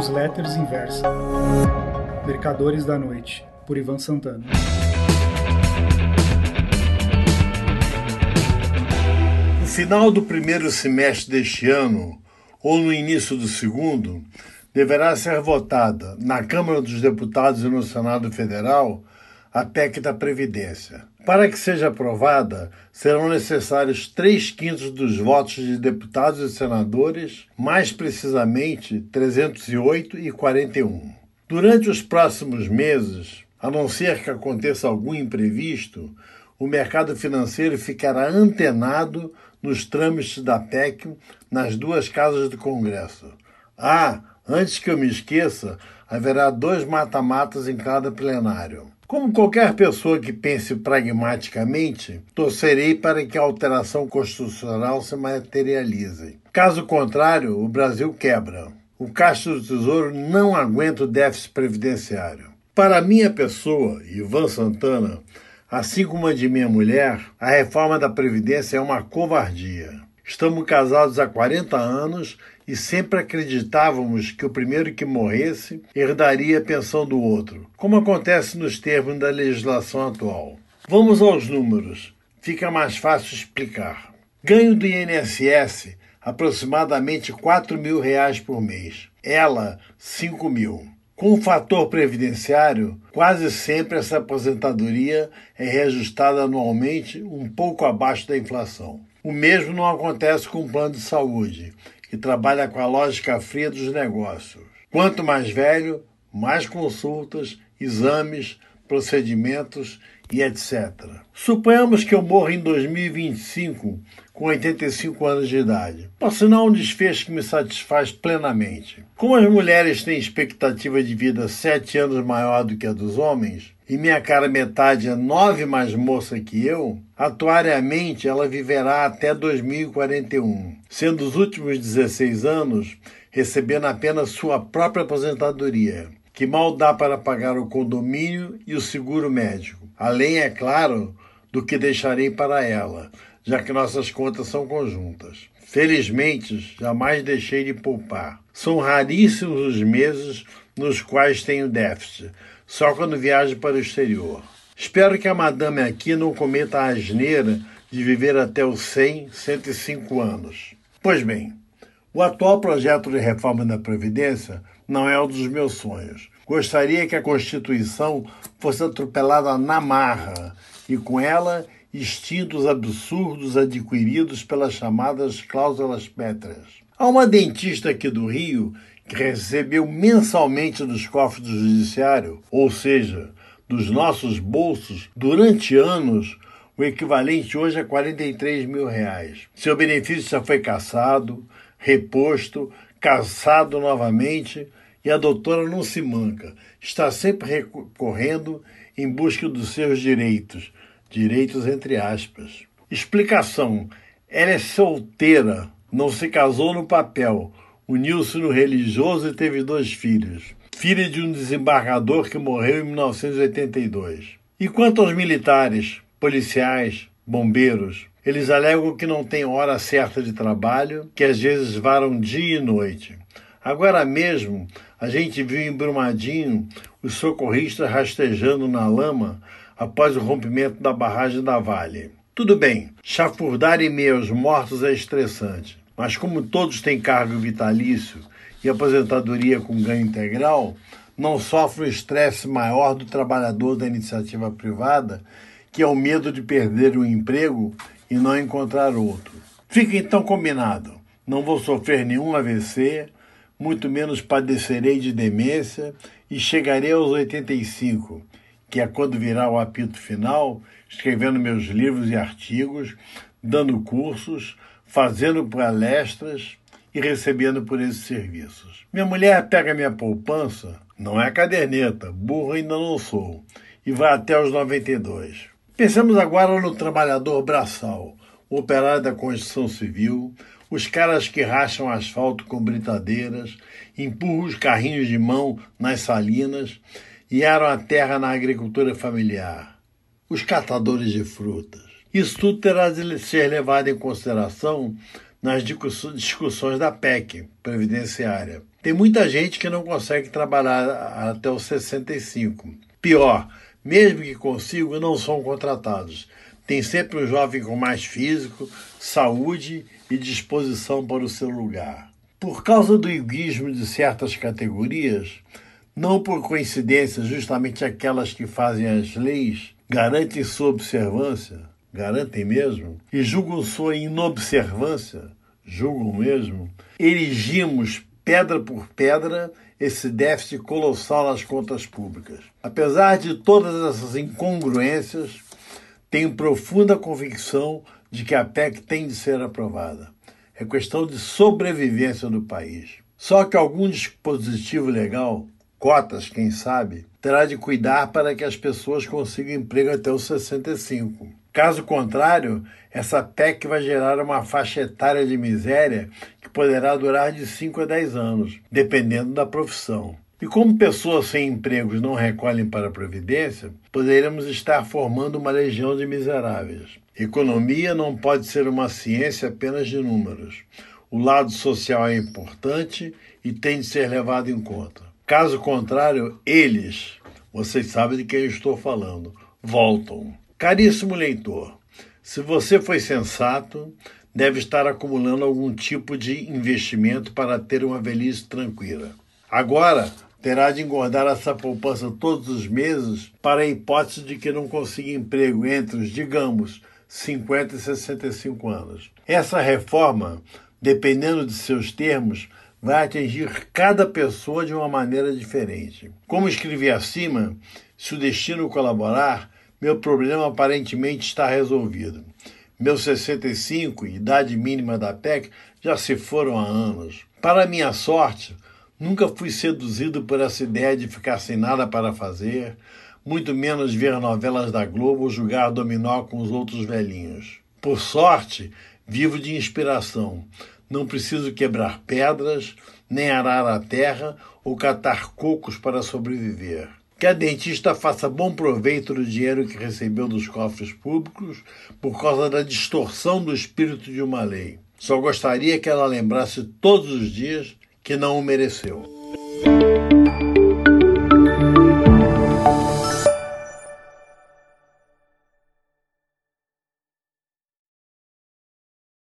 Newsletters Inversa. Mercadores da Noite, por Ivan Santana. No final do primeiro semestre deste ano, ou no início do segundo, deverá ser votada na Câmara dos Deputados e no Senado Federal a PEC da Previdência. Para que seja aprovada, serão necessários três quintos dos votos de deputados e senadores, mais precisamente 308 e 41. Durante os próximos meses, a não ser que aconteça algum imprevisto, o mercado financeiro ficará antenado nos trâmites da PEC nas duas casas do Congresso. Ah, antes que eu me esqueça, haverá dois mata-matas em cada plenário. Como qualquer pessoa que pense pragmaticamente, torcerei para que a alteração constitucional se materialize. Caso contrário, o Brasil quebra. O Caixa do Tesouro não aguenta o déficit previdenciário. Para minha pessoa, Ivan Santana, assim como a de minha mulher, a reforma da Previdência é uma covardia. Estamos casados há 40 anos e sempre acreditávamos que o primeiro que morresse herdaria a pensão do outro, como acontece nos termos da legislação atual. Vamos aos números, fica mais fácil explicar. Ganho do INSS aproximadamente 4 mil reais por mês. Ela, 5 mil. Com o fator previdenciário, quase sempre essa aposentadoria é reajustada anualmente um pouco abaixo da inflação. O mesmo não acontece com o plano de saúde, que trabalha com a lógica fria dos negócios. Quanto mais velho, mais consultas, exames, procedimentos e etc. Suponhamos que eu morra em 2025 com 85 anos de idade. Por sinal, um desfecho que me satisfaz plenamente. Como as mulheres têm expectativa de vida sete anos maior do que a dos homens, e minha cara metade é nove mais moça que eu, atuariamente ela viverá até 2041, sendo os últimos 16 anos recebendo apenas sua própria aposentadoria, que mal dá para pagar o condomínio e o seguro médico. Além, é claro, do que deixarei para ela, já que nossas contas são conjuntas. Felizmente, jamais deixei de poupar. São raríssimos os meses nos quais tenho déficit, só quando viajo para o exterior. Espero que a madame aqui não cometa a asneira de viver até os 100, 105 anos. Pois bem, o atual projeto de reforma da Previdência não é um dos meus sonhos. Gostaria que a Constituição fosse atropelada na marra e, com ela, extintos absurdos adquiridos pelas chamadas cláusulas pétreas. Há uma dentista aqui do Rio que recebeu mensalmente dos cofres do Judiciário, ou seja, dos nossos bolsos, durante anos, o equivalente hoje a 43 mil reais. Seu benefício já foi cassado, reposto, cassado novamente, e a doutora não se manca, está sempre recorrendo em busca dos seus direitos, direitos entre aspas. Explicação: ela é solteira, não se casou no papel, uniu-se no religioso e teve dois filhos. Filha de um desembargador que morreu em 1982. E quanto aos militares, policiais, bombeiros, eles alegam que não tem hora certa de trabalho, que às vezes varam dia e noite. Agora mesmo, a gente viu em Brumadinho os socorristas rastejando na lama após o rompimento da barragem da Vale. Tudo bem, chafurdar meio aos mortos é estressante. Mas como todos têm cargo vitalício e aposentadoria com ganho integral, não sofre o estresse maior do trabalhador da iniciativa privada, que é o medo de perder o emprego e não encontrar outro. Fica então combinado. Não vou sofrer nenhum AVC, muito menos padecerei de demência e chegarei aos 85, que é quando virá o apito final, escrevendo meus livros e artigos, dando cursos, fazendo palestras e recebendo por esses serviços. Minha mulher pega minha poupança, não é caderneta, burro ainda não sou, e vai até os 92. Pensemos agora no trabalhador braçal, o operário da construção civil, os caras que racham asfalto com britadeiras, empurram os carrinhos de mão nas salinas e aram a terra na agricultura familiar, os catadores de frutas. Isso tudo terá de ser levado em consideração nas discussões da PEC previdenciária. Tem muita gente que não consegue trabalhar até os 65. Pior, mesmo que consigam, não são contratados. Tem sempre um jovem com mais físico, saúde e disposição para o seu lugar. Por causa do egoísmo de certas categorias, não por coincidência, justamente aquelas que fazem as leis, garantem sua observância, garantem mesmo, e julgam sua inobservância, julgam mesmo, erigimos pedra por pedra esse déficit colossal nas contas públicas. Apesar de todas essas incongruências, tenho profunda convicção de que a PEC tem de ser aprovada. É questão de sobrevivência do país. Só que algum dispositivo legal, cotas, quem sabe, terá de cuidar para que as pessoas consigam emprego até os 65. Caso contrário, essa PEC vai gerar uma faixa etária de miséria que poderá durar de 5 a 10 anos, dependendo da profissão. E como pessoas sem empregos não recolhem para a Previdência, poderemos estar formando uma legião de miseráveis. Economia não pode ser uma ciência apenas de números. O lado social é importante e tem de ser levado em conta. Caso contrário, eles, vocês sabem de quem eu estou falando, voltam. Caríssimo leitor, se você foi sensato, deve estar acumulando algum tipo de investimento para ter uma velhice tranquila. Agora, terá de engordar essa poupança todos os meses para a hipótese de que não consiga emprego entre os, digamos, 50 e 65 anos. Essa reforma, dependendo de seus termos, vai atingir cada pessoa de uma maneira diferente. Como escrevi acima, se o destino colaborar, meu problema aparentemente está resolvido. Meus 65, idade mínima da PEC, já se foram há anos. Para minha sorte, Nunca fui seduzido por essa ideia de ficar sem nada para fazer, muito menos ver novelas da Globo ou jogar dominó com os outros velhinhos. Por sorte, vivo de inspiração. Não preciso quebrar pedras, nem arar a terra ou catar cocos para sobreviver. Que a dentista faça bom proveito do dinheiro que recebeu dos cofres públicos por causa da distorção do espírito de uma lei. Só gostaria que ela lembrasse todos os dias que não o mereceu.